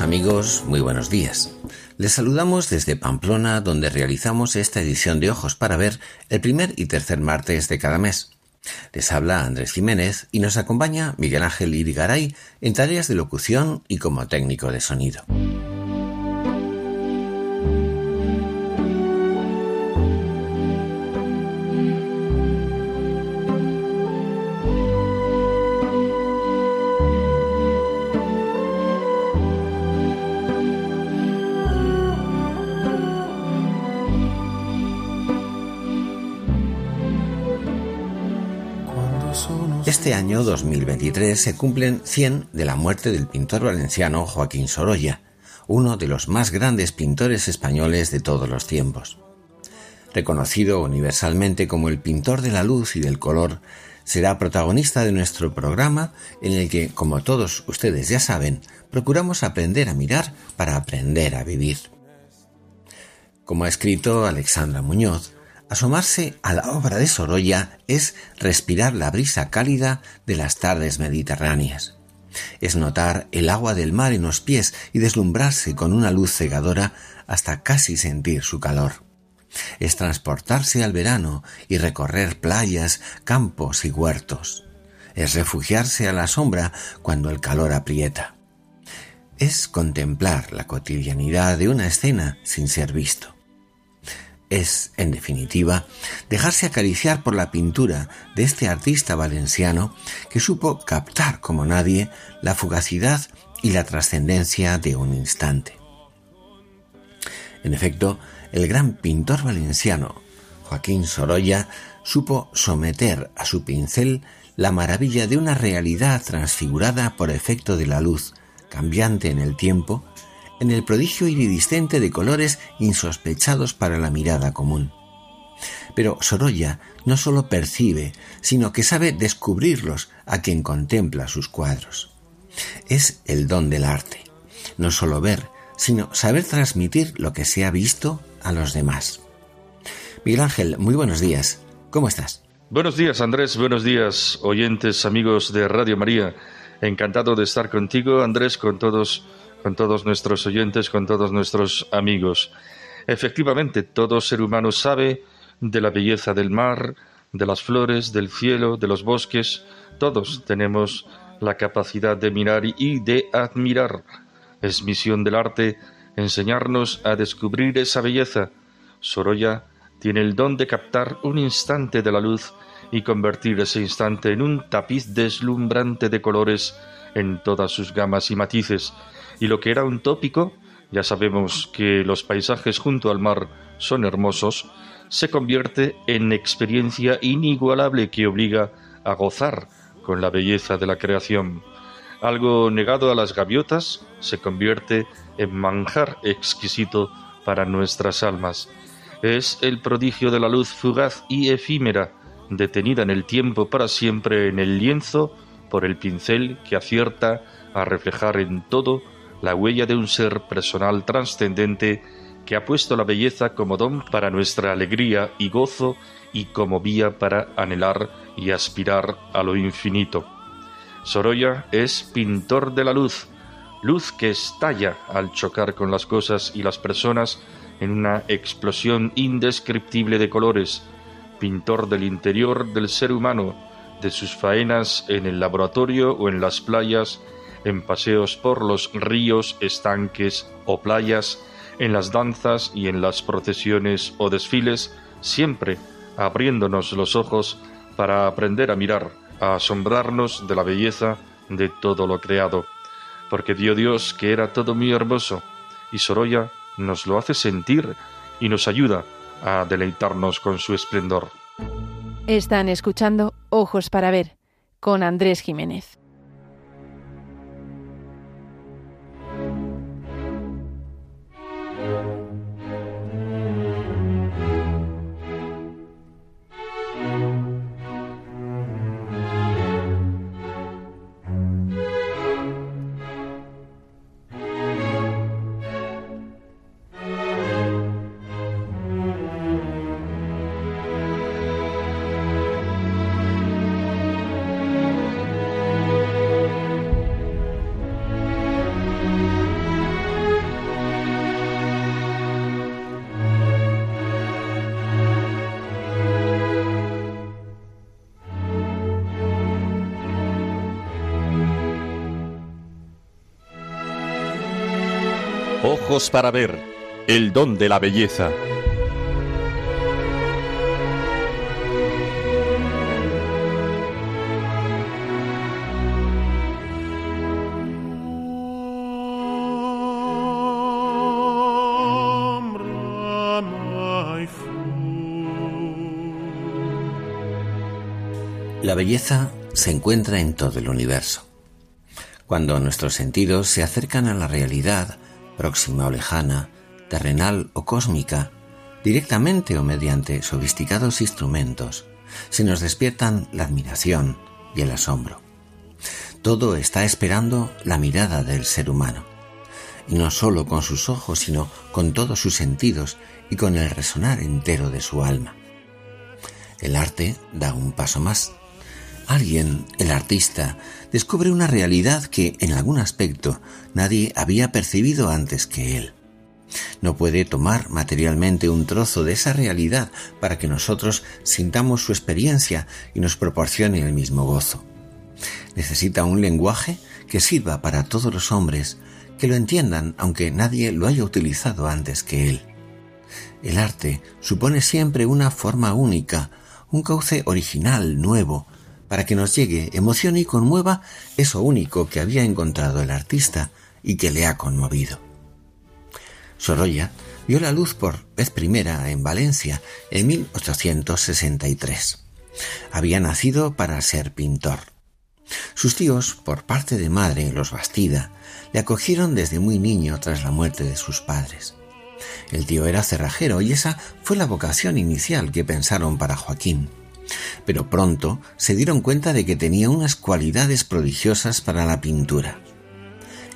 Amigos, muy buenos días. Les saludamos desde Pamplona, donde realizamos esta edición de Ojos para Ver el primer y tercer martes de cada mes. Les habla Andrés Jiménez y nos acompaña Miguel Ángel Irigaray en tareas de locución y como técnico de sonido. Este año 2023 se cumplen 100 de la muerte del pintor valenciano Joaquín Sorolla, uno de los más grandes pintores españoles de todos los tiempos. Reconocido universalmente como el pintor de la luz y del color, será protagonista de nuestro programa en el que, como todos ustedes ya saben, procuramos aprender a mirar para aprender a vivir. Como ha escrito Alexandra Muñoz, Asomarse a la obra de Sorolla es respirar la brisa cálida de las tardes mediterráneas. Es notar el agua del mar en los pies y deslumbrarse con una luz cegadora hasta casi sentir su calor. Es transportarse al verano y recorrer playas, campos y huertos. Es refugiarse a la sombra cuando el calor aprieta. Es contemplar la cotidianidad de una escena sin ser visto es, en definitiva, dejarse acariciar por la pintura de este artista valenciano que supo captar como nadie la fugacidad y la trascendencia de un instante. En efecto, el gran pintor valenciano, Joaquín Sorolla, supo someter a su pincel la maravilla de una realidad transfigurada por efecto de la luz, cambiante en el tiempo, en el prodigio iridiscente de colores insospechados para la mirada común. Pero Sorolla no sólo percibe, sino que sabe descubrirlos a quien contempla sus cuadros. Es el don del arte, no sólo ver, sino saber transmitir lo que se ha visto a los demás. Miguel Ángel, muy buenos días. ¿Cómo estás? Buenos días, Andrés. Buenos días, oyentes, amigos de Radio María. Encantado de estar contigo, Andrés, con todos con todos nuestros oyentes, con todos nuestros amigos. Efectivamente, todo ser humano sabe de la belleza del mar, de las flores, del cielo, de los bosques. Todos tenemos la capacidad de mirar y de admirar. Es misión del arte enseñarnos a descubrir esa belleza. Sorolla tiene el don de captar un instante de la luz y convertir ese instante en un tapiz deslumbrante de colores en todas sus gamas y matices y lo que era un tópico, ya sabemos que los paisajes junto al mar son hermosos, se convierte en experiencia inigualable que obliga a gozar con la belleza de la creación. Algo negado a las gaviotas se convierte en manjar exquisito para nuestras almas. Es el prodigio de la luz fugaz y efímera, detenida en el tiempo para siempre en el lienzo por el pincel que acierta a reflejar en todo la huella de un ser personal trascendente que ha puesto la belleza como don para nuestra alegría y gozo y como vía para anhelar y aspirar a lo infinito. Sorolla es pintor de la luz, luz que estalla al chocar con las cosas y las personas en una explosión indescriptible de colores, pintor del interior del ser humano, de sus faenas en el laboratorio o en las playas, en paseos por los ríos, estanques o playas, en las danzas y en las procesiones o desfiles, siempre abriéndonos los ojos para aprender a mirar, a asombrarnos de la belleza de todo lo creado. porque vio Dios que era todo muy hermoso, y Sorolla nos lo hace sentir y nos ayuda a deleitarnos con su esplendor. Están escuchando Ojos para Ver con Andrés Jiménez. Para ver, el don de la belleza. La belleza se encuentra en todo el universo. Cuando nuestros sentidos se acercan a la realidad, próxima o lejana, terrenal o cósmica, directamente o mediante sofisticados instrumentos, se nos despiertan la admiración y el asombro. Todo está esperando la mirada del ser humano, y no sólo con sus ojos, sino con todos sus sentidos y con el resonar entero de su alma. El arte da un paso más. Alguien, el artista, descubre una realidad que, en algún aspecto, nadie había percibido antes que él. No puede tomar materialmente un trozo de esa realidad para que nosotros sintamos su experiencia y nos proporcione el mismo gozo. Necesita un lenguaje que sirva para todos los hombres, que lo entiendan aunque nadie lo haya utilizado antes que él. El arte supone siempre una forma única, un cauce original, nuevo, para que nos llegue, emocione y conmueva eso único que había encontrado el artista y que le ha conmovido. Sorolla vio la luz por vez primera en Valencia en 1863. Había nacido para ser pintor. Sus tíos, por parte de madre, los Bastida, le acogieron desde muy niño tras la muerte de sus padres. El tío era cerrajero y esa fue la vocación inicial que pensaron para Joaquín pero pronto se dieron cuenta de que tenía unas cualidades prodigiosas para la pintura.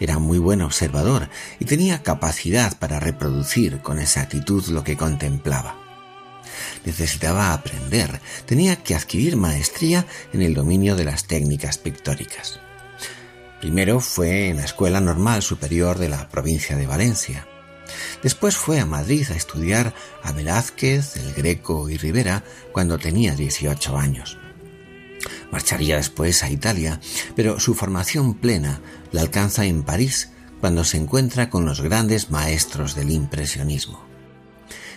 Era muy buen observador y tenía capacidad para reproducir con exactitud lo que contemplaba. Necesitaba aprender, tenía que adquirir maestría en el dominio de las técnicas pictóricas. Primero fue en la Escuela Normal Superior de la provincia de Valencia. Después fue a Madrid a estudiar a Velázquez, el Greco y Rivera cuando tenía 18 años. Marcharía después a Italia, pero su formación plena la alcanza en París cuando se encuentra con los grandes maestros del impresionismo.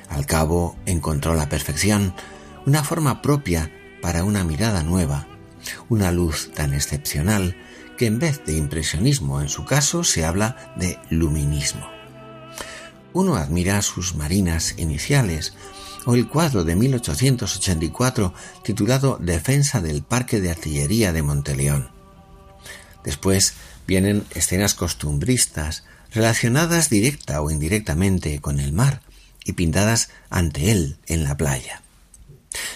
Al cabo encontró la perfección, una forma propia para una mirada nueva, una luz tan excepcional que en vez de impresionismo en su caso se habla de luminismo. Uno admira sus marinas iniciales o el cuadro de 1884 titulado Defensa del Parque de Artillería de Monteleón. Después vienen escenas costumbristas relacionadas directa o indirectamente con el mar y pintadas ante él en la playa.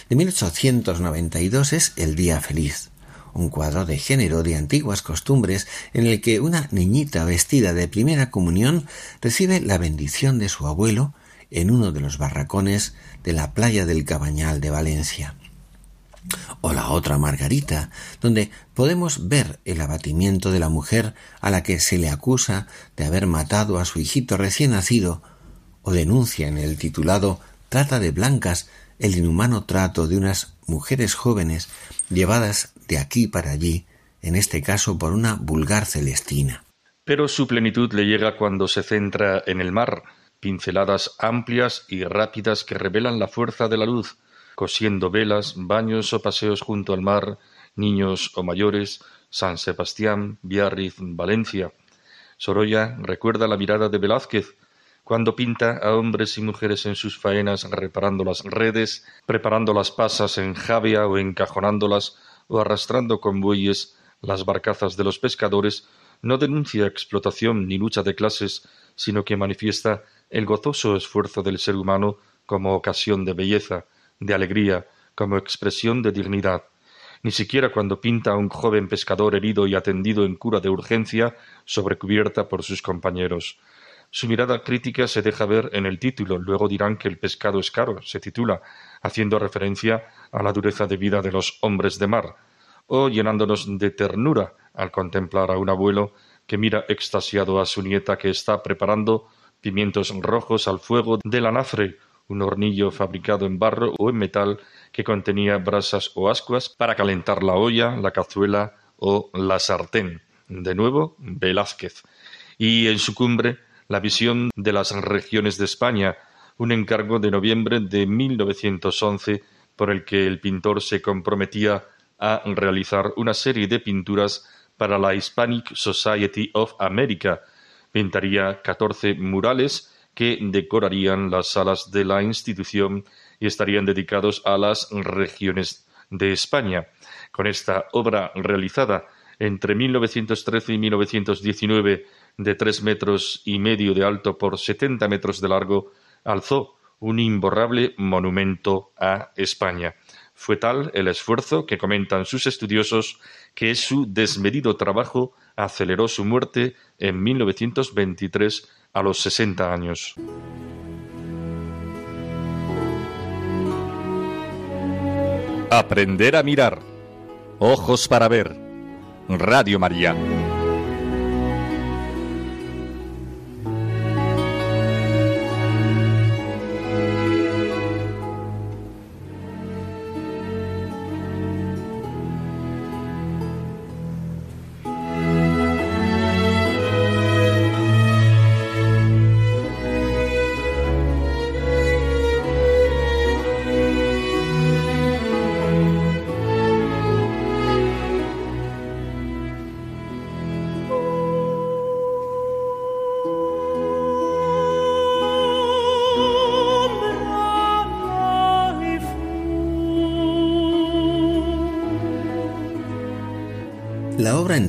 De 1892 es El Día Feliz, un cuadro de género de antiguas costumbres en el que una niñita vestida de primera comunión recibe la bendición de su abuelo en uno de los barracones de la playa del Cabañal de Valencia. O la otra Margarita, donde podemos ver el abatimiento de la mujer a la que se le acusa de haber matado a su hijito recién nacido, o denuncia en el titulado Trata de blancas el inhumano trato de unas mujeres jóvenes llevadas de aquí para allí, en este caso por una vulgar celestina. Pero su plenitud le llega cuando se centra en el mar, pinceladas amplias y rápidas que revelan la fuerza de la luz, cosiendo velas, baños o paseos junto al mar, niños o mayores, San Sebastián, Biarritz, Valencia. Sorolla recuerda la mirada de Velázquez cuando pinta a hombres y mujeres en sus faenas reparando las redes, preparando las pasas en javia o encajonándolas o arrastrando con bueyes las barcazas de los pescadores, no denuncia explotación ni lucha de clases, sino que manifiesta el gozoso esfuerzo del ser humano como ocasión de belleza, de alegría, como expresión de dignidad. Ni siquiera cuando pinta a un joven pescador herido y atendido en cura de urgencia, sobrecubierta por sus compañeros. Su mirada crítica se deja ver en el título, luego dirán que el pescado es caro, se titula, haciendo referencia a la dureza de vida de los hombres de mar, o llenándonos de ternura al contemplar a un abuelo que mira extasiado a su nieta que está preparando pimientos rojos al fuego del anafre, un hornillo fabricado en barro o en metal que contenía brasas o ascuas para calentar la olla, la cazuela o la sartén. De nuevo, Velázquez. Y en su cumbre, la visión de las regiones de España, un encargo de noviembre de 1911 por el que el pintor se comprometía a realizar una serie de pinturas para la Hispanic Society of America. Pintaría catorce murales que decorarían las salas de la institución y estarían dedicados a las regiones de España. Con esta obra realizada entre 1913 y 1919 de tres metros y medio de alto por setenta metros de largo, alzó un imborrable monumento a España. Fue tal el esfuerzo que comentan sus estudiosos que su desmedido trabajo aceleró su muerte en 1923 a los 60 años. Aprender a mirar. Ojos para ver. Radio María.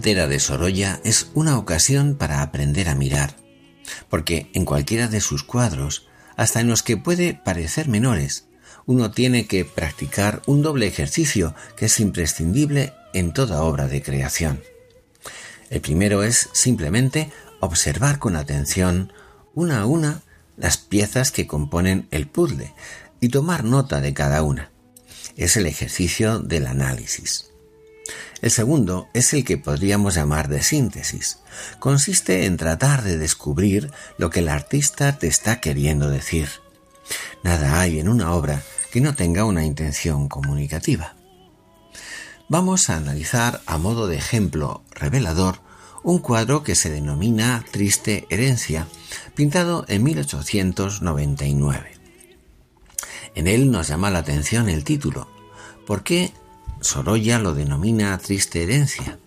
Entera de Sorolla es una ocasión para aprender a mirar, porque en cualquiera de sus cuadros, hasta en los que puede parecer menores, uno tiene que practicar un doble ejercicio que es imprescindible en toda obra de creación. El primero es simplemente observar con atención una a una las piezas que componen el puzzle y tomar nota de cada una. Es el ejercicio del análisis. El segundo es el que podríamos llamar de síntesis. Consiste en tratar de descubrir lo que el artista te está queriendo decir. Nada hay en una obra que no tenga una intención comunicativa. Vamos a analizar a modo de ejemplo revelador un cuadro que se denomina Triste Herencia, pintado en 1899. En él nos llama la atención el título. ¿Por qué Sorolla lo denomina triste herencia.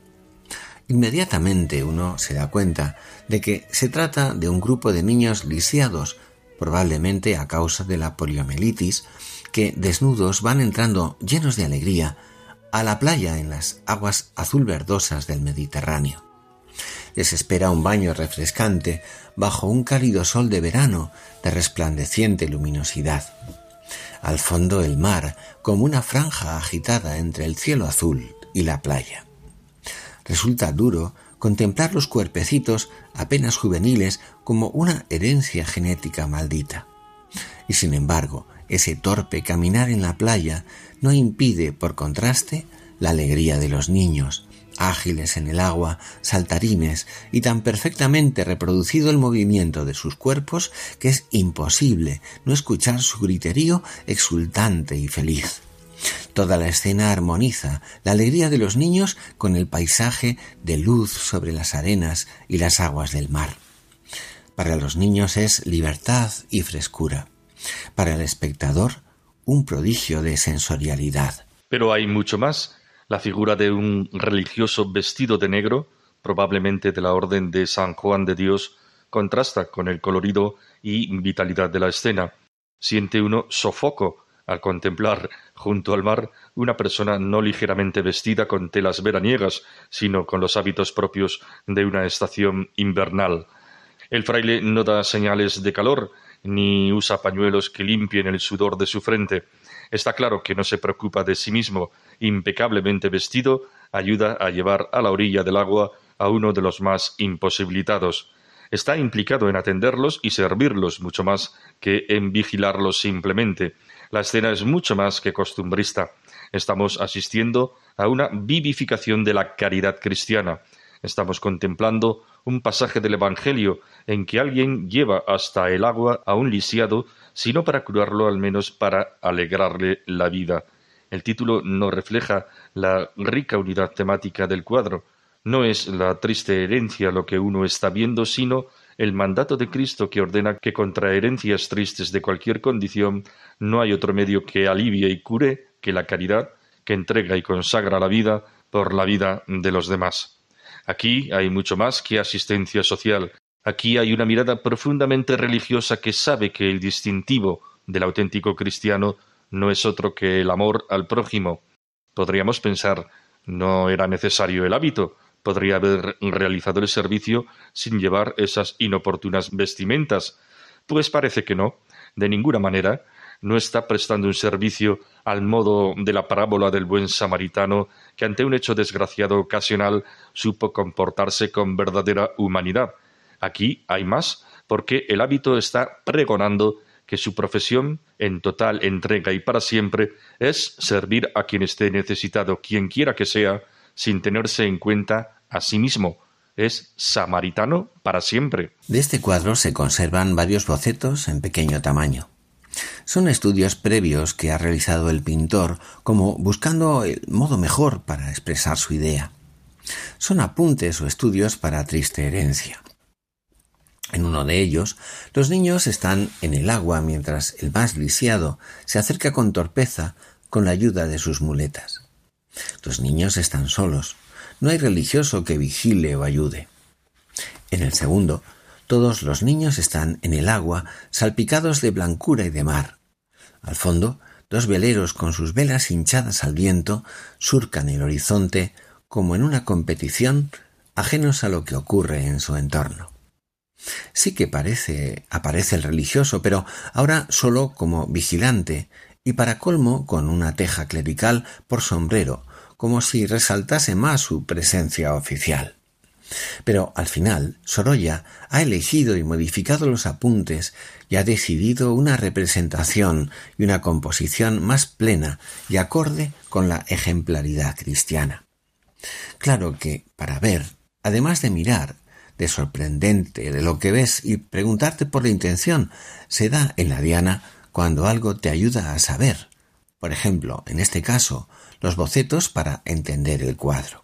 Inmediatamente uno se da cuenta de que se trata de un grupo de niños lisiados, probablemente a causa de la poliomielitis, que desnudos van entrando llenos de alegría a la playa en las aguas azul verdosas del Mediterráneo. Les espera un baño refrescante bajo un cálido sol de verano de resplandeciente luminosidad al fondo el mar como una franja agitada entre el cielo azul y la playa. Resulta duro contemplar los cuerpecitos apenas juveniles como una herencia genética maldita. Y sin embargo, ese torpe caminar en la playa no impide, por contraste, la alegría de los niños, ágiles en el agua, saltarines y tan perfectamente reproducido el movimiento de sus cuerpos que es imposible no escuchar su griterío exultante y feliz. Toda la escena armoniza la alegría de los niños con el paisaje de luz sobre las arenas y las aguas del mar. Para los niños es libertad y frescura. Para el espectador, un prodigio de sensorialidad. Pero hay mucho más la figura de un religioso vestido de negro, probablemente de la orden de San Juan de Dios, contrasta con el colorido y vitalidad de la escena. Siente uno sofoco al contemplar junto al mar una persona no ligeramente vestida con telas veraniegas, sino con los hábitos propios de una estación invernal. El fraile no da señales de calor, ni usa pañuelos que limpien el sudor de su frente. Está claro que no se preocupa de sí mismo. Impecablemente vestido, ayuda a llevar a la orilla del agua a uno de los más imposibilitados. Está implicado en atenderlos y servirlos mucho más que en vigilarlos simplemente. La escena es mucho más que costumbrista. Estamos asistiendo a una vivificación de la caridad cristiana. Estamos contemplando un pasaje del Evangelio en que alguien lleva hasta el agua a un lisiado, sino para curarlo, al menos para alegrarle la vida. El título no refleja la rica unidad temática del cuadro. No es la triste herencia lo que uno está viendo, sino el mandato de Cristo que ordena que contra herencias tristes de cualquier condición no hay otro medio que alivie y cure que la caridad, que entrega y consagra la vida por la vida de los demás. Aquí hay mucho más que asistencia social. Aquí hay una mirada profundamente religiosa que sabe que el distintivo del auténtico cristiano no es otro que el amor al prójimo. Podríamos pensar no era necesario el hábito, podría haber realizado el servicio sin llevar esas inoportunas vestimentas. Pues parece que no, de ninguna manera, no está prestando un servicio al modo de la parábola del buen samaritano que ante un hecho desgraciado ocasional supo comportarse con verdadera humanidad. Aquí hay más, porque el hábito está pregonando que su profesión, en total entrega y para siempre, es servir a quien esté necesitado, quien quiera que sea, sin tenerse en cuenta a sí mismo. Es samaritano para siempre. De este cuadro se conservan varios bocetos en pequeño tamaño. Son estudios previos que ha realizado el pintor como buscando el modo mejor para expresar su idea. Son apuntes o estudios para triste herencia. En uno de ellos, los niños están en el agua mientras el más lisiado se acerca con torpeza con la ayuda de sus muletas. Los niños están solos. No hay religioso que vigile o ayude. En el segundo, todos los niños están en el agua, salpicados de blancura y de mar. Al fondo, dos veleros con sus velas hinchadas al viento surcan el horizonte como en una competición, ajenos a lo que ocurre en su entorno. Sí que parece aparece el religioso, pero ahora solo como vigilante y para colmo con una teja clerical por sombrero, como si resaltase más su presencia oficial. Pero al final, Sorolla ha elegido y modificado los apuntes y ha decidido una representación y una composición más plena y acorde con la ejemplaridad cristiana. Claro que, para ver, además de mirar, de sorprendente de lo que ves y preguntarte por la intención, se da en la diana cuando algo te ayuda a saber. Por ejemplo, en este caso, los bocetos para entender el cuadro.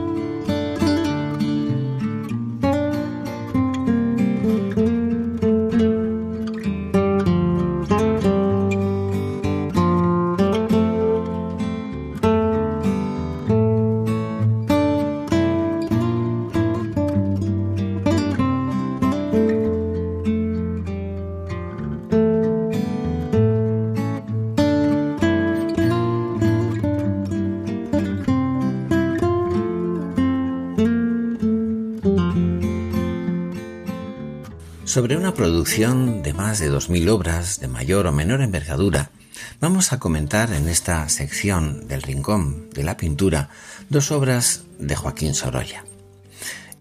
De más de 2.000 obras de mayor o menor envergadura, vamos a comentar en esta sección del Rincón de la Pintura dos obras de Joaquín Sorolla.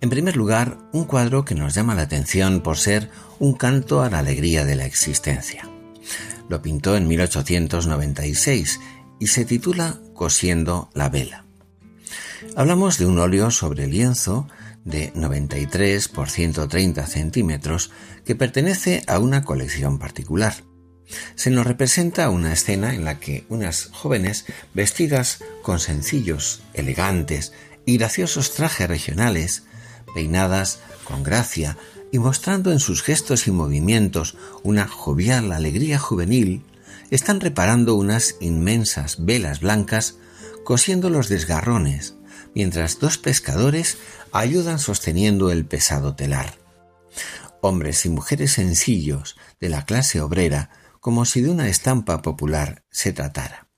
En primer lugar, un cuadro que nos llama la atención por ser un canto a la alegría de la existencia. Lo pintó en 1896 y se titula Cosiendo la vela. Hablamos de un óleo sobre lienzo de 93 por 130 centímetros que pertenece a una colección particular. Se nos representa una escena en la que unas jóvenes vestidas con sencillos, elegantes y graciosos trajes regionales, peinadas con gracia y mostrando en sus gestos y movimientos una jovial alegría juvenil, están reparando unas inmensas velas blancas cosiendo los desgarrones, mientras dos pescadores ayudan sosteniendo el pesado telar. Hombres y mujeres sencillos de la clase obrera, como si de una estampa popular se tratara.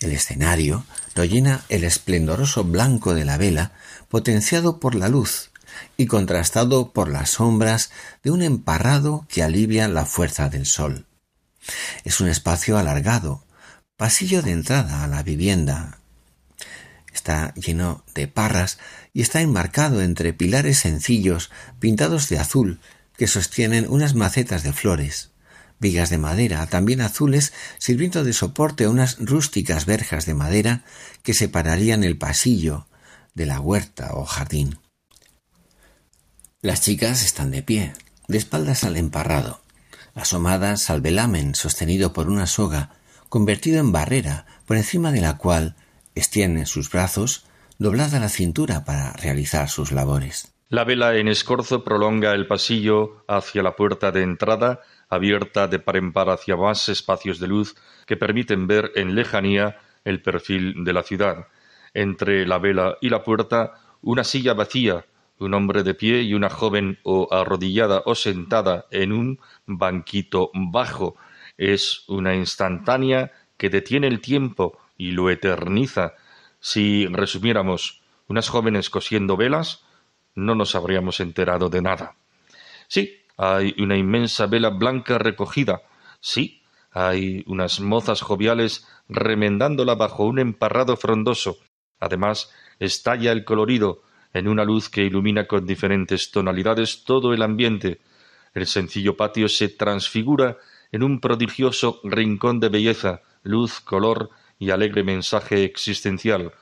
El escenario lo llena el esplendoroso blanco de la vela, potenciado por la luz y contrastado por las sombras de un emparrado que alivia la fuerza del sol. Es un espacio alargado, pasillo de entrada a la vivienda. Está lleno de parras y está enmarcado entre pilares sencillos pintados de azul que sostienen unas macetas de flores, vigas de madera, también azules, sirviendo de soporte a unas rústicas verjas de madera que separarían el pasillo de la huerta o jardín. Las chicas están de pie, de espaldas al emparrado, asomadas al velamen sostenido por una soga, convertido en barrera, por encima de la cual extienden sus brazos, doblada la cintura para realizar sus labores. La vela en escorzo prolonga el pasillo hacia la puerta de entrada, abierta de par en par hacia más espacios de luz que permiten ver en lejanía el perfil de la ciudad. Entre la vela y la puerta, una silla vacía, un hombre de pie y una joven o arrodillada o sentada en un banquito bajo. Es una instantánea que detiene el tiempo y lo eterniza. Si resumiéramos unas jóvenes cosiendo velas, no nos habríamos enterado de nada. Sí, hay una inmensa vela blanca recogida. Sí, hay unas mozas joviales remendándola bajo un emparrado frondoso. Además, estalla el colorido, en una luz que ilumina con diferentes tonalidades todo el ambiente. El sencillo patio se transfigura en un prodigioso rincón de belleza, luz, color y alegre mensaje existencial.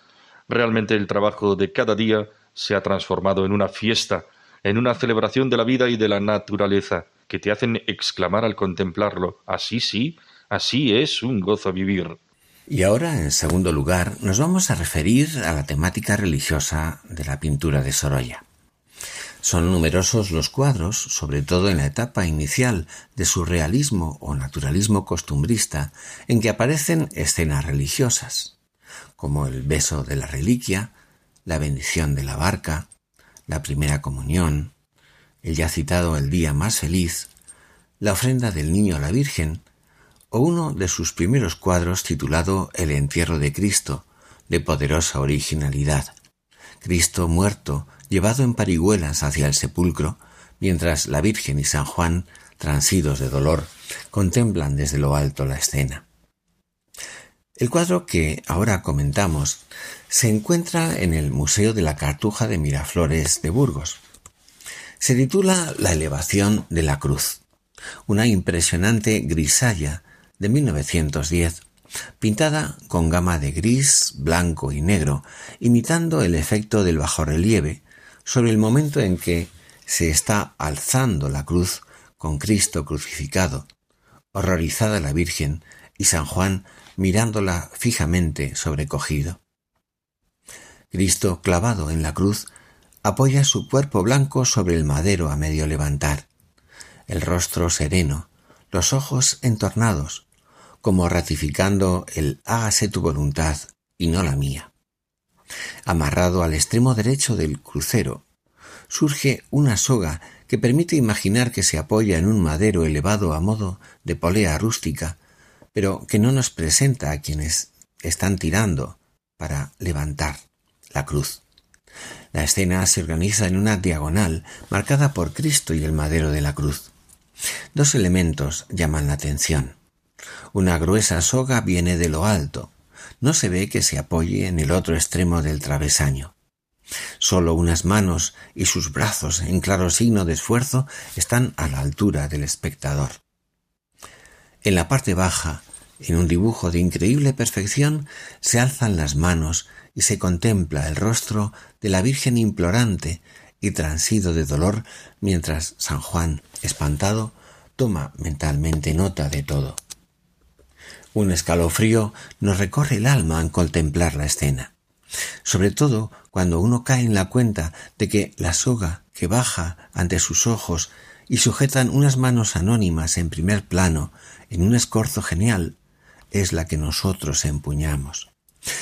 Realmente el trabajo de cada día se ha transformado en una fiesta, en una celebración de la vida y de la naturaleza, que te hacen exclamar al contemplarlo. Así sí, así es un gozo vivir. Y ahora, en segundo lugar, nos vamos a referir a la temática religiosa de la pintura de Sorolla. Son numerosos los cuadros, sobre todo en la etapa inicial de surrealismo o naturalismo costumbrista, en que aparecen escenas religiosas, como el beso de la reliquia, la bendición de la barca, la primera comunión, el ya citado el día más feliz, la ofrenda del niño a la Virgen, o uno de sus primeros cuadros titulado El entierro de Cristo, de poderosa originalidad. Cristo muerto, llevado en parihuelas hacia el sepulcro, mientras la Virgen y San Juan, transidos de dolor, contemplan desde lo alto la escena. El cuadro que ahora comentamos se encuentra en el Museo de la Cartuja de Miraflores de Burgos. Se titula La elevación de la cruz, una impresionante grisalla de 1910, pintada con gama de gris, blanco y negro, imitando el efecto del bajorrelieve sobre el momento en que se está alzando la cruz con Cristo crucificado, horrorizada la Virgen y San Juan mirándola fijamente sobrecogido. Cristo, clavado en la cruz, apoya su cuerpo blanco sobre el madero a medio levantar, el rostro sereno, los ojos entornados, como ratificando el hágase tu voluntad y no la mía. Amarrado al extremo derecho del crucero, surge una soga que permite imaginar que se apoya en un madero elevado a modo de polea rústica, pero que no nos presenta a quienes están tirando para levantar la cruz. La escena se organiza en una diagonal marcada por Cristo y el madero de la cruz. Dos elementos llaman la atención. Una gruesa soga viene de lo alto. No se ve que se apoye en el otro extremo del travesaño. Solo unas manos y sus brazos, en claro signo de esfuerzo, están a la altura del espectador. En la parte baja, En un dibujo de increíble perfección se alzan las manos y se contempla el rostro de la Virgen implorante y transido de dolor mientras San Juan, espantado, toma mentalmente nota de todo. Un escalofrío nos recorre el alma al contemplar la escena, sobre todo cuando uno cae en la cuenta de que la soga que baja ante sus ojos y sujetan unas manos anónimas en primer plano en un escorzo genial es la que nosotros empuñamos.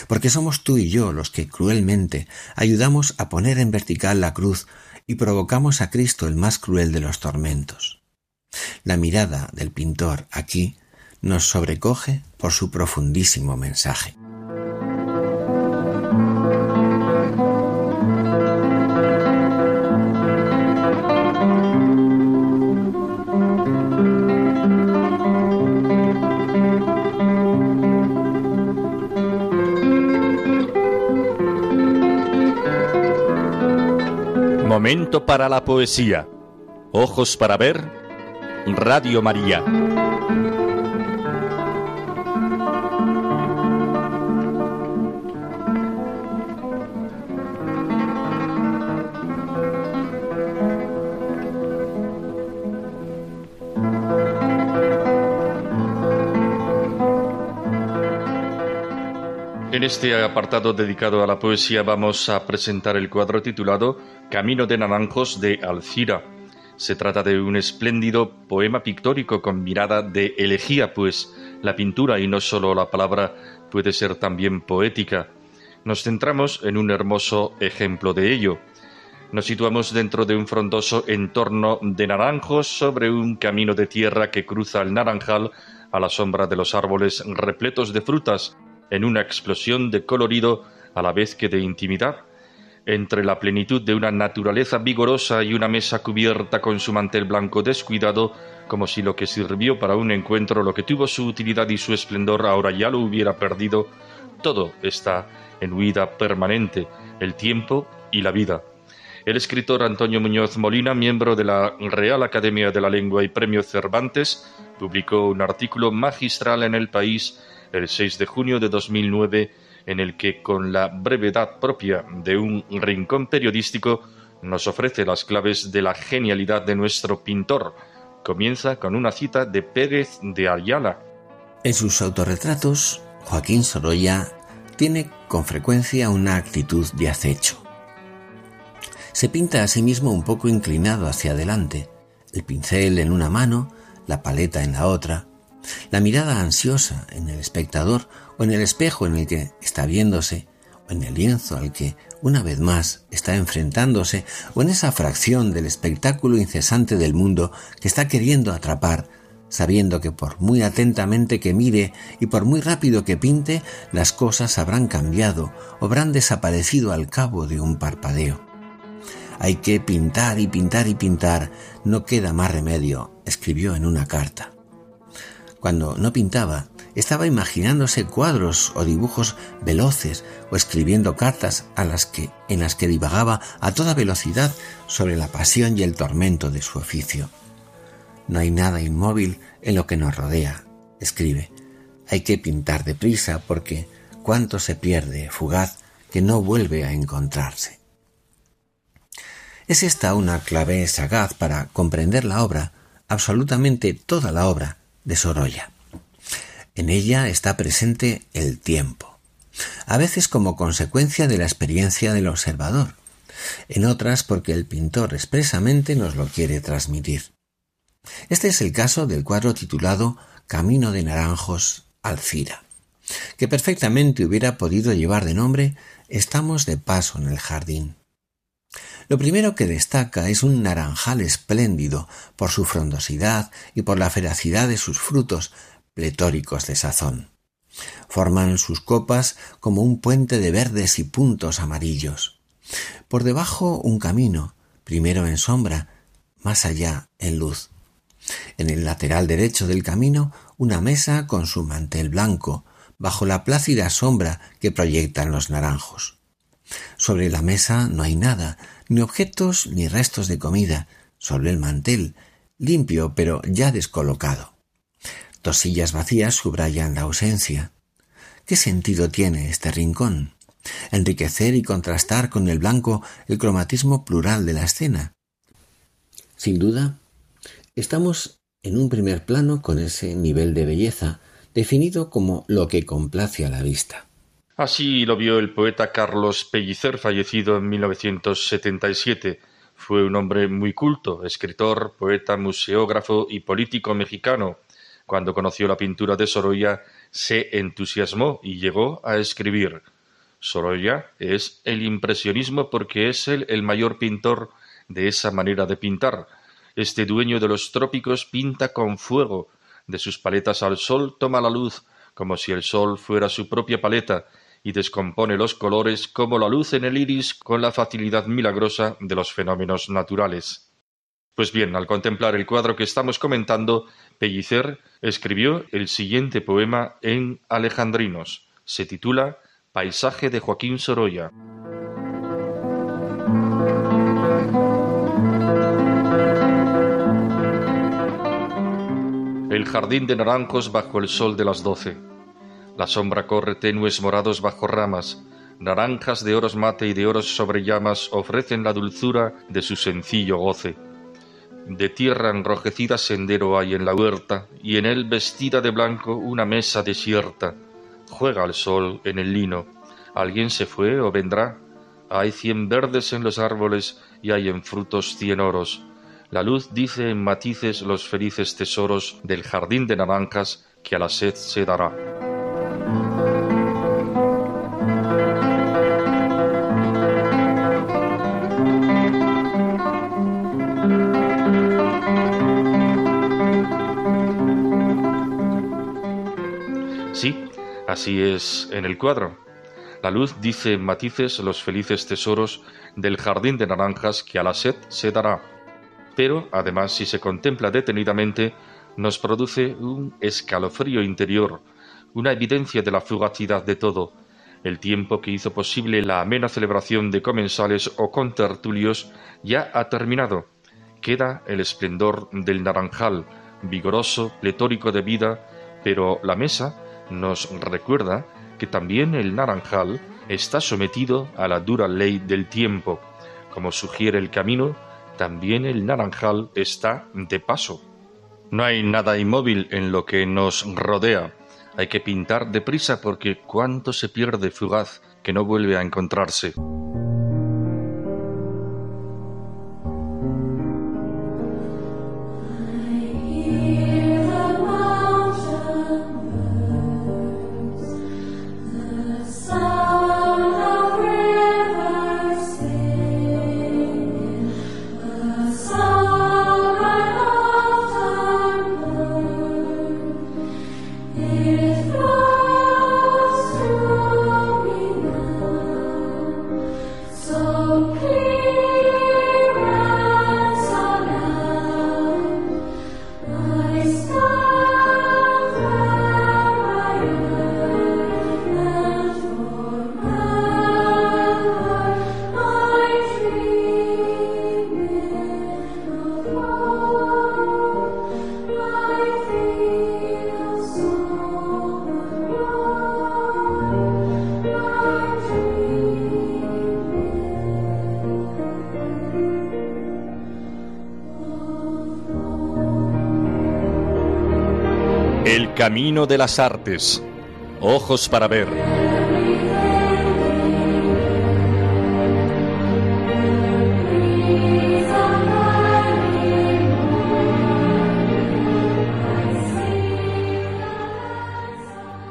Porque somos tú y yo los que cruelmente ayudamos a poner en vertical la cruz y provocamos a Cristo el más cruel de los tormentos. La mirada del pintor aquí nos sobrecoge por su profundísimo mensaje. Momento para la poesía. Ojos para ver. Radio María. En este apartado dedicado a la poesía vamos a presentar el cuadro titulado Camino de Naranjos de Alcira. Se trata de un espléndido poema pictórico con mirada de elegía, pues la pintura y no solo la palabra puede ser también poética. Nos centramos en un hermoso ejemplo de ello. Nos situamos dentro de un frondoso entorno de naranjos sobre un camino de tierra que cruza el naranjal a la sombra de los árboles repletos de frutas en una explosión de colorido a la vez que de intimidad, entre la plenitud de una naturaleza vigorosa y una mesa cubierta con su mantel blanco descuidado, como si lo que sirvió para un encuentro, lo que tuvo su utilidad y su esplendor, ahora ya lo hubiera perdido, todo está en huida permanente, el tiempo y la vida. El escritor Antonio Muñoz Molina, miembro de la Real Academia de la Lengua y Premio Cervantes, publicó un artículo magistral en El País el 6 de junio de 2009, en el que, con la brevedad propia de un rincón periodístico, nos ofrece las claves de la genialidad de nuestro pintor. Comienza con una cita de Pérez de Ayala. En sus autorretratos, Joaquín Sorolla tiene con frecuencia una actitud de acecho. Se pinta a sí mismo un poco inclinado hacia adelante, el pincel en una mano, la paleta en la otra, la mirada ansiosa en el espectador o en el espejo en el que está viéndose, o en el lienzo al que una vez más está enfrentándose, o en esa fracción del espectáculo incesante del mundo que está queriendo atrapar, sabiendo que por muy atentamente que mire y por muy rápido que pinte, las cosas habrán cambiado o habrán desaparecido al cabo de un parpadeo. Hay que pintar y pintar y pintar, no queda más remedio, escribió en una carta. Cuando no pintaba, estaba imaginándose cuadros o dibujos veloces o escribiendo cartas a las que, en las que divagaba a toda velocidad sobre la pasión y el tormento de su oficio. No hay nada inmóvil en lo que nos rodea, escribe. Hay que pintar deprisa porque cuánto se pierde, fugaz, que no vuelve a encontrarse. Es esta una clave sagaz para comprender la obra, absolutamente toda la obra, de Sorolla. En ella está presente el tiempo, a veces como consecuencia de la experiencia del observador, en otras porque el pintor expresamente nos lo quiere transmitir. Este es el caso del cuadro titulado Camino de Naranjos, Alcira, que perfectamente hubiera podido llevar de nombre Estamos de paso en el jardín. Lo primero que destaca es un naranjal espléndido por su frondosidad y por la feracidad de sus frutos, pletóricos de sazón. Forman sus copas como un puente de verdes y puntos amarillos. Por debajo un camino, primero en sombra, más allá en luz. En el lateral derecho del camino una mesa con su mantel blanco, bajo la plácida sombra que proyectan los naranjos. Sobre la mesa no hay nada, ni objetos ni restos de comida, solo el mantel, limpio pero ya descolocado. Dos sillas vacías subrayan la ausencia. ¿Qué sentido tiene este rincón? Enriquecer y contrastar con el blanco el cromatismo plural de la escena. Sin duda, estamos en un primer plano con ese nivel de belleza definido como lo que complace a la vista. Así lo vio el poeta Carlos Pellicer, fallecido en 1977. Fue un hombre muy culto, escritor, poeta, museógrafo y político mexicano. Cuando conoció la pintura de Sorolla, se entusiasmó y llegó a escribir. Sorolla es el impresionismo porque es él el mayor pintor de esa manera de pintar. Este dueño de los trópicos pinta con fuego. De sus paletas al sol toma la luz, como si el sol fuera su propia paleta, y descompone los colores como la luz en el iris con la facilidad milagrosa de los fenómenos naturales. Pues bien, al contemplar el cuadro que estamos comentando, Pellicer escribió el siguiente poema en alejandrinos. Se titula Paisaje de Joaquín Sorolla. El jardín de naranjos bajo el sol de las doce la sombra corre tenues morados bajo ramas, naranjas de oros mate y de oros sobre llamas ofrecen la dulzura de su sencillo goce. De tierra enrojecida sendero hay en la huerta, y en él vestida de blanco una mesa desierta. Juega el sol en el lino. ¿Alguien se fue o vendrá? Hay cien verdes en los árboles y hay en frutos cien oros. La luz dice en matices los felices tesoros del jardín de naranjas que a la sed se dará. Así es en el cuadro. La luz dice en matices los felices tesoros del jardín de naranjas que a la sed se dará. Pero, además, si se contempla detenidamente, nos produce un escalofrío interior, una evidencia de la fugacidad de todo, el tiempo que hizo posible la amena celebración de comensales o contertulios ya ha terminado. Queda el esplendor del naranjal, vigoroso, pletórico de vida, pero la mesa nos recuerda que también el naranjal está sometido a la dura ley del tiempo. Como sugiere el camino, también el naranjal está de paso. No hay nada inmóvil en lo que nos rodea. Hay que pintar deprisa porque cuánto se pierde fugaz que no vuelve a encontrarse. Camino de las Artes. Ojos para ver.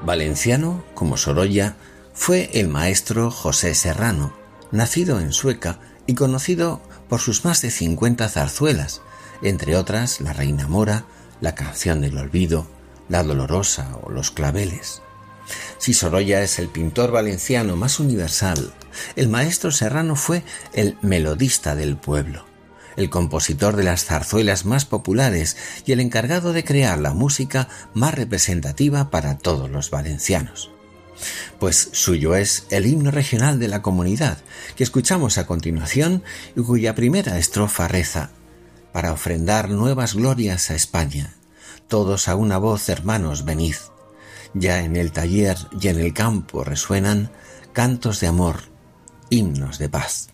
Valenciano, como Sorolla, fue el maestro José Serrano, nacido en Sueca y conocido por sus más de 50 zarzuelas, entre otras La Reina Mora, La Canción del Olvido, la Dolorosa o Los Claveles. Si Sorolla es el pintor valenciano más universal, el maestro Serrano fue el melodista del pueblo, el compositor de las zarzuelas más populares y el encargado de crear la música más representativa para todos los valencianos. Pues suyo es el himno regional de la comunidad, que escuchamos a continuación y cuya primera estrofa reza, para ofrendar nuevas glorias a España, todos a una voz, hermanos, venid. Ya en el taller y en el campo resuenan cantos de amor, himnos de paz.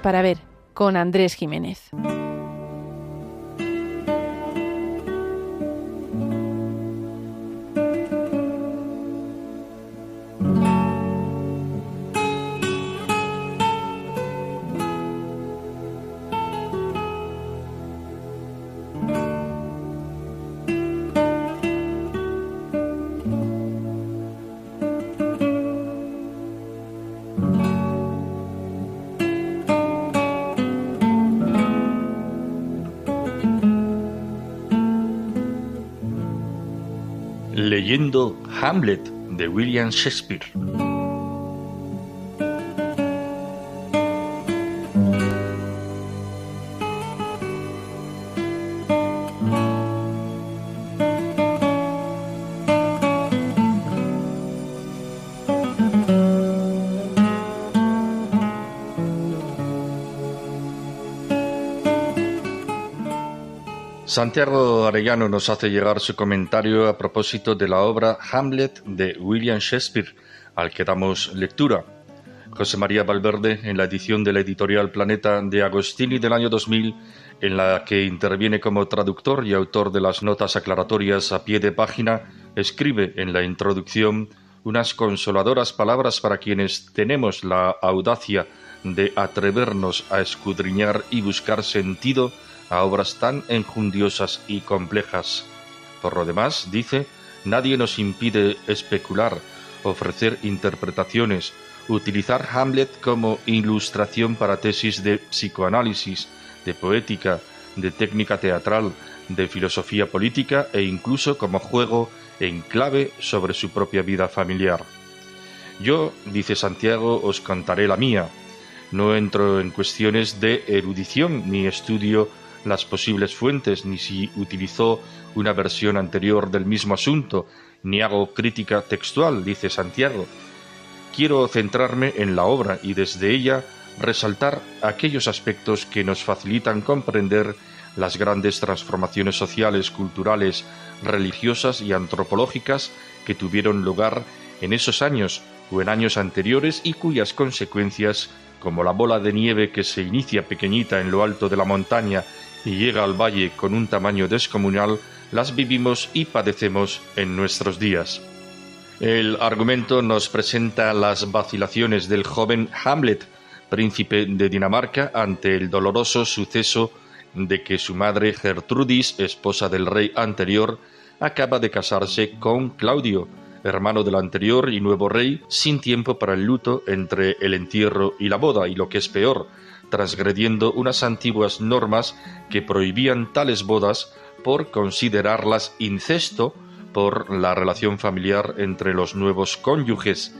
Para ver con Andrés Jiménez. Leyendo Hamlet de William Shakespeare. Santiago Arellano nos hace llegar su comentario a propósito de la obra Hamlet de William Shakespeare, al que damos lectura. José María Valverde, en la edición de la editorial Planeta de Agostini del año 2000, en la que interviene como traductor y autor de las notas aclaratorias a pie de página, escribe en la introducción unas consoladoras palabras para quienes tenemos la audacia de atrevernos a escudriñar y buscar sentido a obras tan enjundiosas y complejas. Por lo demás, dice, nadie nos impide especular, ofrecer interpretaciones, utilizar Hamlet como ilustración para tesis de psicoanálisis, de poética, de técnica teatral, de filosofía política e incluso como juego en clave sobre su propia vida familiar. Yo, dice Santiago, os contaré la mía. No entro en cuestiones de erudición ni estudio las posibles fuentes, ni si utilizó una versión anterior del mismo asunto, ni hago crítica textual, dice Santiago. Quiero centrarme en la obra y desde ella resaltar aquellos aspectos que nos facilitan comprender las grandes transformaciones sociales, culturales, religiosas y antropológicas que tuvieron lugar en esos años o en años anteriores y cuyas consecuencias, como la bola de nieve que se inicia pequeñita en lo alto de la montaña y llega al valle con un tamaño descomunal, las vivimos y padecemos en nuestros días. El argumento nos presenta las vacilaciones del joven Hamlet, príncipe de Dinamarca, ante el doloroso suceso de que su madre Gertrudis, esposa del rey anterior, acaba de casarse con Claudio, hermano del anterior y nuevo rey, sin tiempo para el luto entre el entierro y la boda, y lo que es peor, transgrediendo unas antiguas normas que prohibían tales bodas por considerarlas incesto por la relación familiar entre los nuevos cónyuges.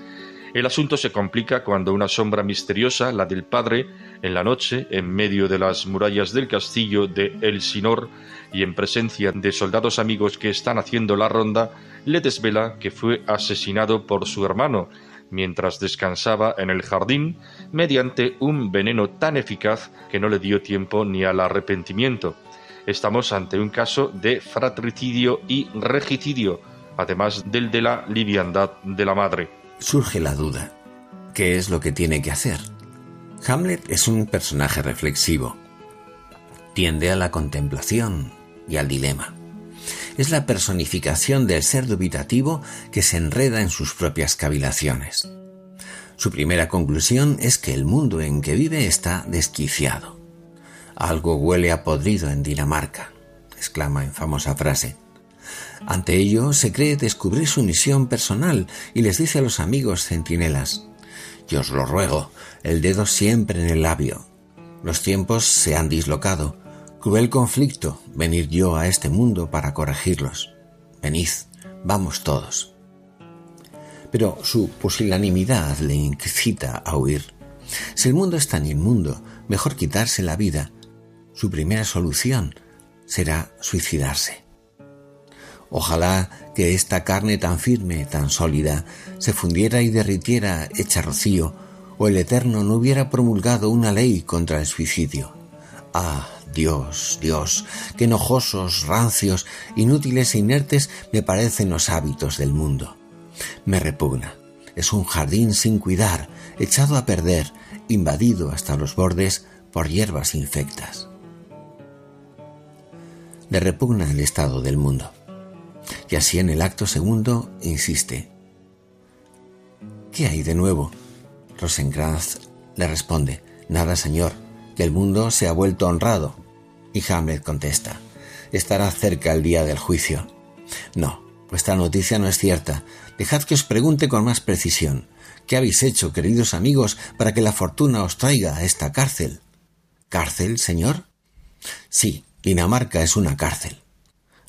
El asunto se complica cuando una sombra misteriosa, la del padre, en la noche, en medio de las murallas del castillo de Elsinor y en presencia de soldados amigos que están haciendo la ronda, le desvela que fue asesinado por su hermano, mientras descansaba en el jardín mediante un veneno tan eficaz que no le dio tiempo ni al arrepentimiento. Estamos ante un caso de fratricidio y regicidio, además del de la liviandad de la madre. Surge la duda. ¿Qué es lo que tiene que hacer? Hamlet es un personaje reflexivo. Tiende a la contemplación y al dilema es la personificación del ser dubitativo que se enreda en sus propias cavilaciones. Su primera conclusión es que el mundo en que vive está desquiciado. Algo huele a podrido en Dinamarca, exclama en famosa frase. Ante ello se cree descubrir su misión personal y les dice a los amigos centinelas, Yo os lo ruego, el dedo siempre en el labio. Los tiempos se han dislocado, Cruel conflicto, venir yo a este mundo para corregirlos. Venid, vamos todos. Pero su pusilanimidad le incita a huir. Si el mundo es tan inmundo, mejor quitarse la vida. Su primera solución será suicidarse. Ojalá que esta carne tan firme, tan sólida, se fundiera y derritiera hecha rocío, o el Eterno no hubiera promulgado una ley contra el suicidio. Ah, Dios, Dios, qué enojosos, rancios, inútiles e inertes me parecen los hábitos del mundo. Me repugna. Es un jardín sin cuidar, echado a perder, invadido hasta los bordes por hierbas infectas. Le repugna el estado del mundo. Y así en el acto segundo insiste. ¿Qué hay de nuevo? Rosenkrantz le responde, Nada, señor, que el mundo se ha vuelto honrado. Y Hamlet contesta, estará cerca el día del juicio. No, vuestra noticia no es cierta. Dejad que os pregunte con más precisión. ¿Qué habéis hecho, queridos amigos, para que la fortuna os traiga a esta cárcel? ¿Cárcel, señor? Sí, Dinamarca es una cárcel.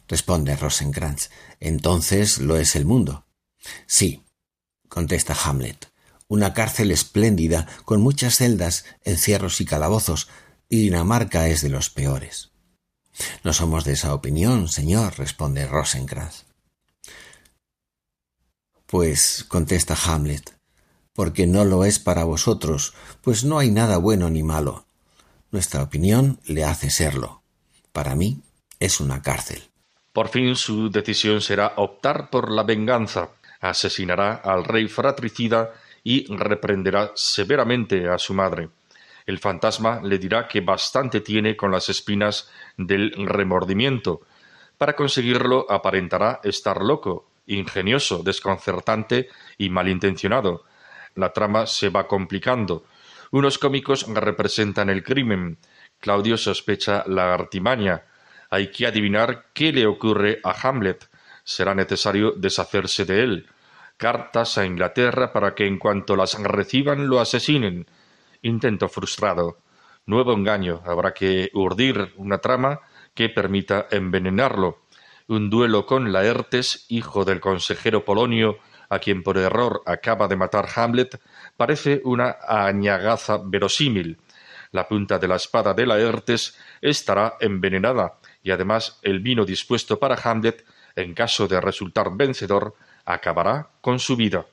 responde Rosenkrantz. Entonces lo es el mundo. Sí, contesta Hamlet. Una cárcel espléndida, con muchas celdas, encierros y calabozos, y Dinamarca es de los peores. No somos de esa opinión, señor, responde Rosenkrantz. Pues, contesta Hamlet, porque no lo es para vosotros, pues no hay nada bueno ni malo. Nuestra opinión le hace serlo. Para mí es una cárcel. Por fin su decisión será optar por la venganza. Asesinará al rey fratricida y reprenderá severamente a su madre. El fantasma le dirá que bastante tiene con las espinas del remordimiento. Para conseguirlo aparentará estar loco, ingenioso, desconcertante y malintencionado. La trama se va complicando. Unos cómicos representan el crimen. Claudio sospecha la artimaña. Hay que adivinar qué le ocurre a Hamlet. Será necesario deshacerse de él. Cartas a Inglaterra para que en cuanto las reciban lo asesinen. Intento frustrado. Nuevo engaño. Habrá que urdir una trama que permita envenenarlo. Un duelo con Laertes, hijo del consejero Polonio, a quien por error acaba de matar Hamlet, parece una añagaza verosímil. La punta de la espada de Laertes estará envenenada, y además el vino dispuesto para Hamlet, en caso de resultar vencedor, acabará con su vida.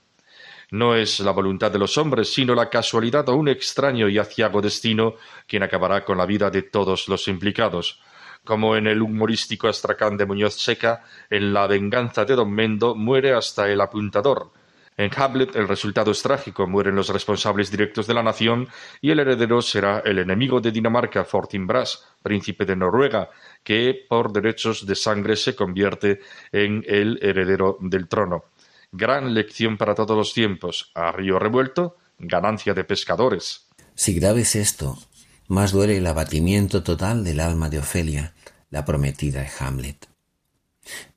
No es la voluntad de los hombres, sino la casualidad o un extraño y aciago destino quien acabará con la vida de todos los implicados. Como en el humorístico Astracán de Muñoz Seca, en La venganza de Don Mendo muere hasta el apuntador. En Hamlet el resultado es trágico, mueren los responsables directos de la nación y el heredero será el enemigo de Dinamarca, Fortinbras, príncipe de Noruega, que por derechos de sangre se convierte en el heredero del trono. Gran lección para todos los tiempos. A río revuelto, ganancia de pescadores. Si grave es esto, más duele el abatimiento total del alma de Ofelia, la prometida de Hamlet.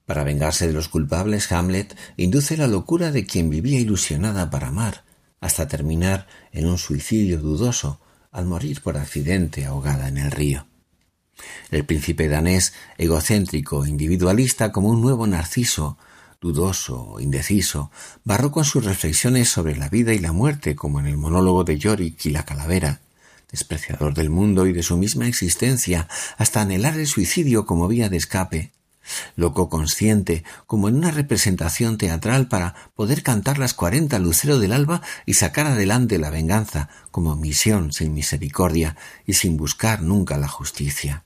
Para vengarse de los culpables, Hamlet induce la locura de quien vivía ilusionada para amar, hasta terminar en un suicidio dudoso al morir por accidente ahogada en el río. El príncipe danés, egocéntrico, individualista como un nuevo narciso, dudoso, indeciso, barró con sus reflexiones sobre la vida y la muerte, como en el monólogo de Yorick y la calavera, despreciador del mundo y de su misma existencia, hasta anhelar el suicidio como vía de escape, loco consciente, como en una representación teatral para poder cantar las cuarenta lucero del alba y sacar adelante la venganza como misión sin misericordia y sin buscar nunca la justicia.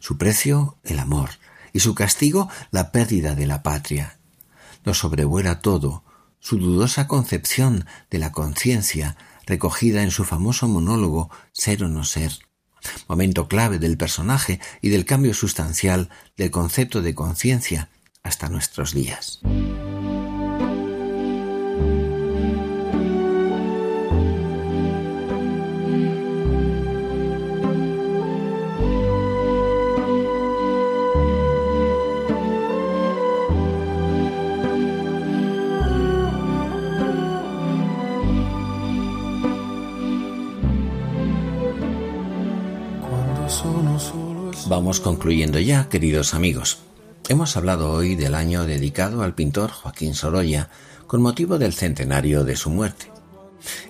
Su precio, el amor, y su castigo la pérdida de la patria. Lo sobrevuela todo, su dudosa concepción de la conciencia recogida en su famoso monólogo Ser o no ser, momento clave del personaje y del cambio sustancial del concepto de conciencia hasta nuestros días. Vamos concluyendo ya, queridos amigos. Hemos hablado hoy del año dedicado al pintor Joaquín Sorolla con motivo del centenario de su muerte.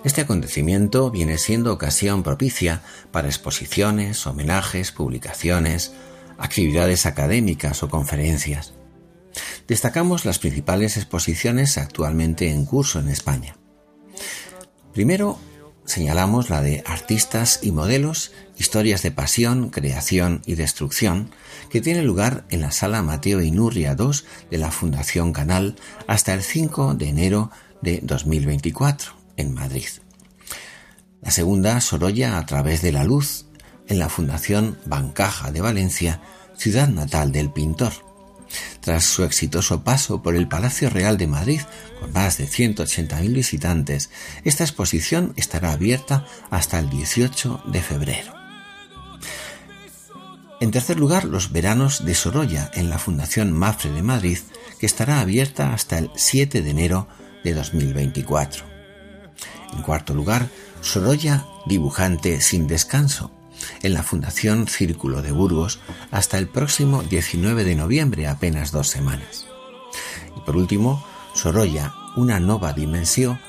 Este acontecimiento viene siendo ocasión propicia para exposiciones, homenajes, publicaciones, actividades académicas o conferencias. Destacamos las principales exposiciones actualmente en curso en España. Primero, señalamos la de Artistas y Modelos, Historias de Pasión, Creación y Destrucción, que tiene lugar en la Sala Mateo Inurria II de la Fundación Canal hasta el 5 de enero de 2024 en Madrid. La segunda, Sorolla a través de la luz, en la Fundación Bancaja de Valencia, ciudad natal del pintor tras su exitoso paso por el Palacio Real de Madrid, con más de 180.000 visitantes, esta exposición estará abierta hasta el 18 de febrero. En tercer lugar, los veranos de Sorolla en la Fundación Mafre de Madrid, que estará abierta hasta el 7 de enero de 2024. En cuarto lugar, Sorolla, dibujante sin descanso, en la Fundación Círculo de Burgos hasta el próximo 19 de noviembre, apenas dos semanas. Y por último, Sorolla, una nueva dimensión,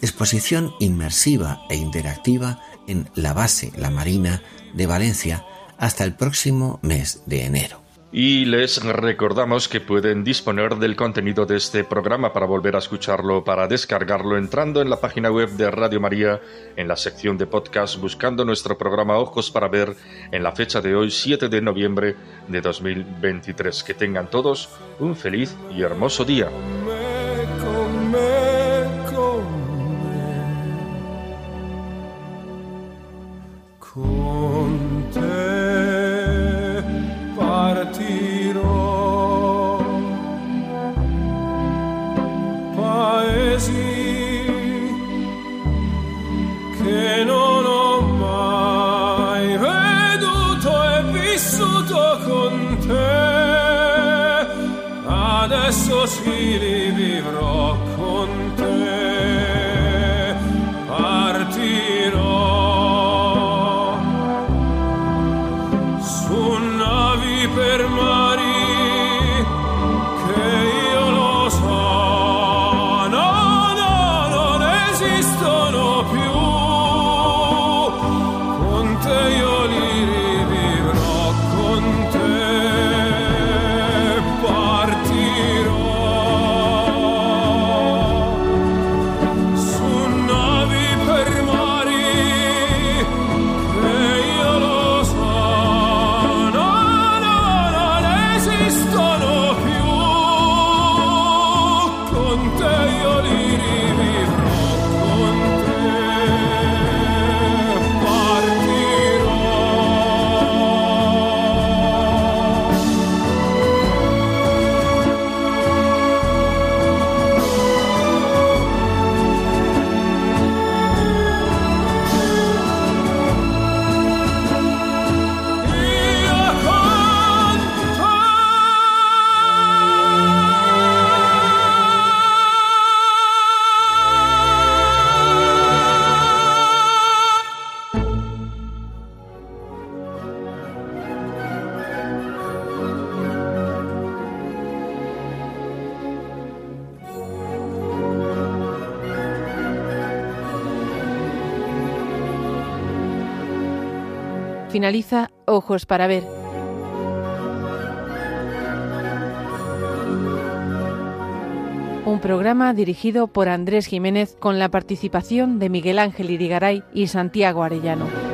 exposición inmersiva e interactiva en la base La Marina de Valencia hasta el próximo mes de enero. Y les recordamos que pueden disponer del contenido de este programa para volver a escucharlo, para descargarlo entrando en la página web de Radio María, en la sección de podcast, buscando nuestro programa Ojos para Ver en la fecha de hoy, 7 de noviembre de 2023. Que tengan todos un feliz y hermoso día. Ojos para Ver. Un programa dirigido por Andrés Jiménez con la participación de Miguel Ángel Irigaray y Santiago Arellano.